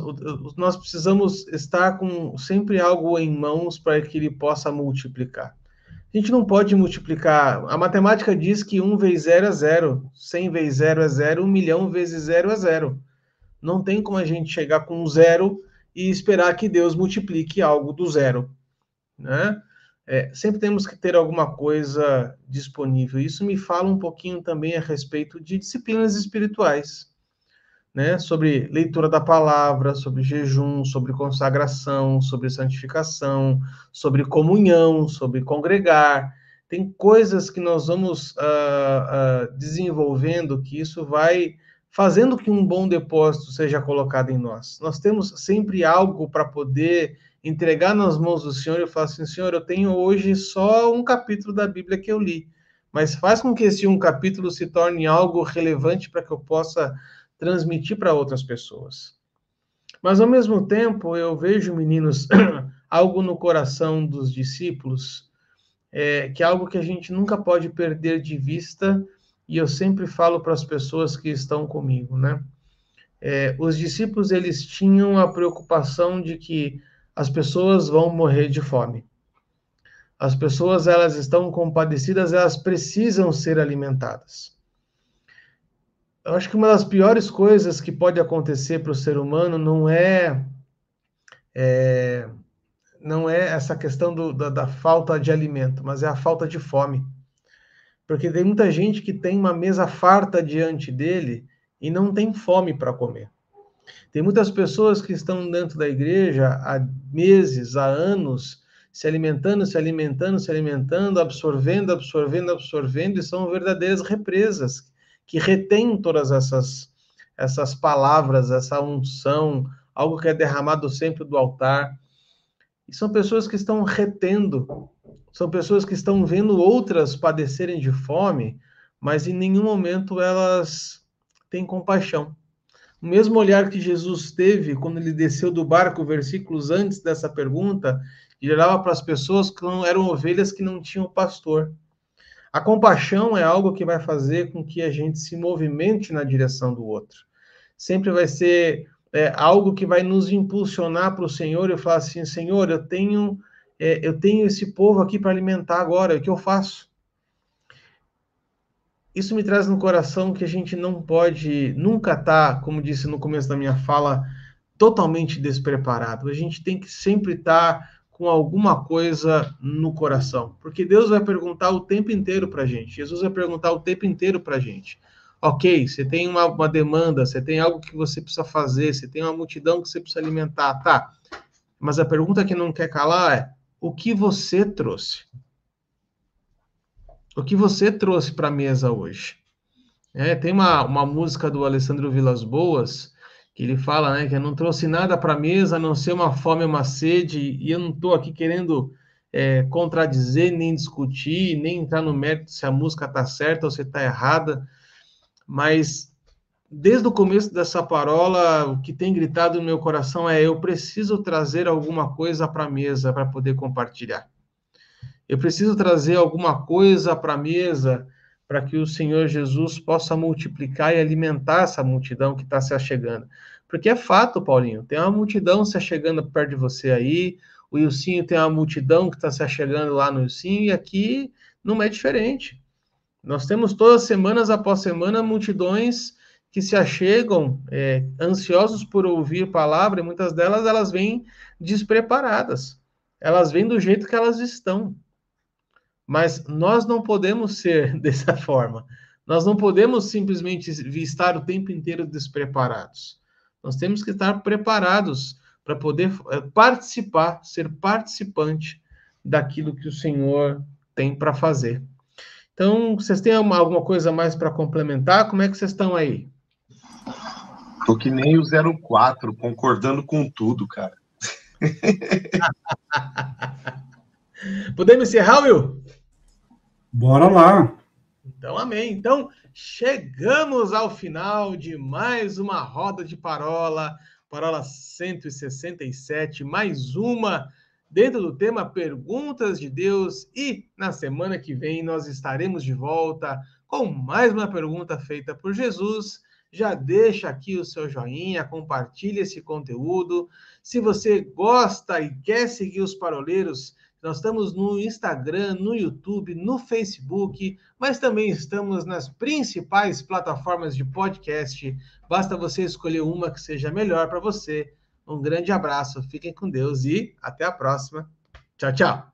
nós precisamos estar com sempre algo em mãos para que ele possa multiplicar. A gente não pode multiplicar. A matemática diz que 1 vezes 0 é 0, 100 vezes 0 é 0, 1 milhão vezes 0 é 0. Não tem como a gente chegar com zero e esperar que Deus multiplique algo do zero. Né? É, sempre temos que ter alguma coisa disponível. Isso me fala um pouquinho também a respeito de disciplinas espirituais né, sobre leitura da palavra, sobre jejum, sobre consagração, sobre santificação, sobre comunhão, sobre congregar. Tem coisas que nós vamos uh, uh, desenvolvendo que isso vai fazendo que um bom depósito seja colocado em nós. Nós temos sempre algo para poder entregar nas mãos do Senhor e falar assim: Senhor, eu tenho hoje só um capítulo da Bíblia que eu li, mas faz com que esse um capítulo se torne algo relevante para que eu possa transmitir para outras pessoas. Mas, ao mesmo tempo, eu vejo, meninos, algo no coração dos discípulos, é, que é algo que a gente nunca pode perder de vista, e eu sempre falo para as pessoas que estão comigo, né? É, os discípulos, eles tinham a preocupação de que as pessoas vão morrer de fome. As pessoas, elas estão compadecidas, elas precisam ser alimentadas eu acho que uma das piores coisas que pode acontecer para o ser humano não é, é, não é essa questão do, da, da, falta de alimento, mas é a falta de fome. Porque tem muita gente que tem uma mesa farta diante dele e não tem fome para comer. Tem muitas pessoas que estão dentro da igreja há meses, há anos, se alimentando, se alimentando, se alimentando, absorvendo, absorvendo, absorvendo, e são verdadeiras represas que retém todas essas, essas palavras, essa unção, algo que é derramado sempre do altar. E são pessoas que estão retendo, são pessoas que estão vendo outras padecerem de fome, mas em nenhum momento elas têm compaixão. O mesmo olhar que Jesus teve quando ele desceu do barco, versículos antes dessa pergunta, ele olhava para as pessoas que não eram ovelhas que não tinham pastor. A compaixão é algo que vai fazer com que a gente se movimente na direção do outro. Sempre vai ser é, algo que vai nos impulsionar para o Senhor e falar assim: Senhor, eu tenho, é, eu tenho esse povo aqui para alimentar agora, o que eu faço? Isso me traz no coração que a gente não pode nunca estar, tá, como disse no começo da minha fala, totalmente despreparado. A gente tem que sempre estar tá com alguma coisa no coração, porque Deus vai perguntar o tempo inteiro para a gente, Jesus vai perguntar o tempo inteiro para a gente. Ok, você tem uma, uma, demanda, você tem algo que você precisa fazer, você tem uma multidão que você precisa alimentar, tá? Mas a pergunta que não quer calar é: o que você trouxe? O que você trouxe para a mesa hoje? É, tem uma, uma música do Alessandro Vilas Boas que ele fala, né, que eu não trouxe nada para a mesa, a não ser uma fome e uma sede, e eu não estou aqui querendo é, contradizer, nem discutir, nem entrar no mérito se a música está certa ou se está errada, mas desde o começo dessa parola, o que tem gritado no meu coração é: eu preciso trazer alguma coisa para a mesa para poder compartilhar. Eu preciso trazer alguma coisa para a mesa para que o Senhor Jesus possa multiplicar e alimentar essa multidão que está se achegando. Porque é fato, Paulinho, tem uma multidão se achegando perto de você aí, o Ilcinho tem uma multidão que está se achegando lá no Ilcinho, e aqui não é diferente. Nós temos todas semanas após semana multidões que se achegam é, ansiosos por ouvir palavra, e muitas delas elas vêm despreparadas. Elas vêm do jeito que elas estão. Mas nós não podemos ser dessa forma. Nós não podemos simplesmente estar o tempo inteiro despreparados. Nós temos que estar preparados para poder eh, participar, ser participante daquilo que o Senhor tem para fazer. Então, vocês têm alguma coisa mais para complementar? Como é que vocês estão aí? Tô que nem o 04, concordando com tudo, cara. Podemos encerrar, Will? Bora lá. Então, amém. Então, chegamos ao final de mais uma roda de parola, parola 167, mais uma dentro do tema Perguntas de Deus. E na semana que vem nós estaremos de volta com mais uma pergunta feita por Jesus. Já deixa aqui o seu joinha, compartilhe esse conteúdo. Se você gosta e quer seguir os paroleiros, nós estamos no Instagram, no YouTube, no Facebook, mas também estamos nas principais plataformas de podcast. Basta você escolher uma que seja melhor para você. Um grande abraço, fiquem com Deus e até a próxima. Tchau, tchau.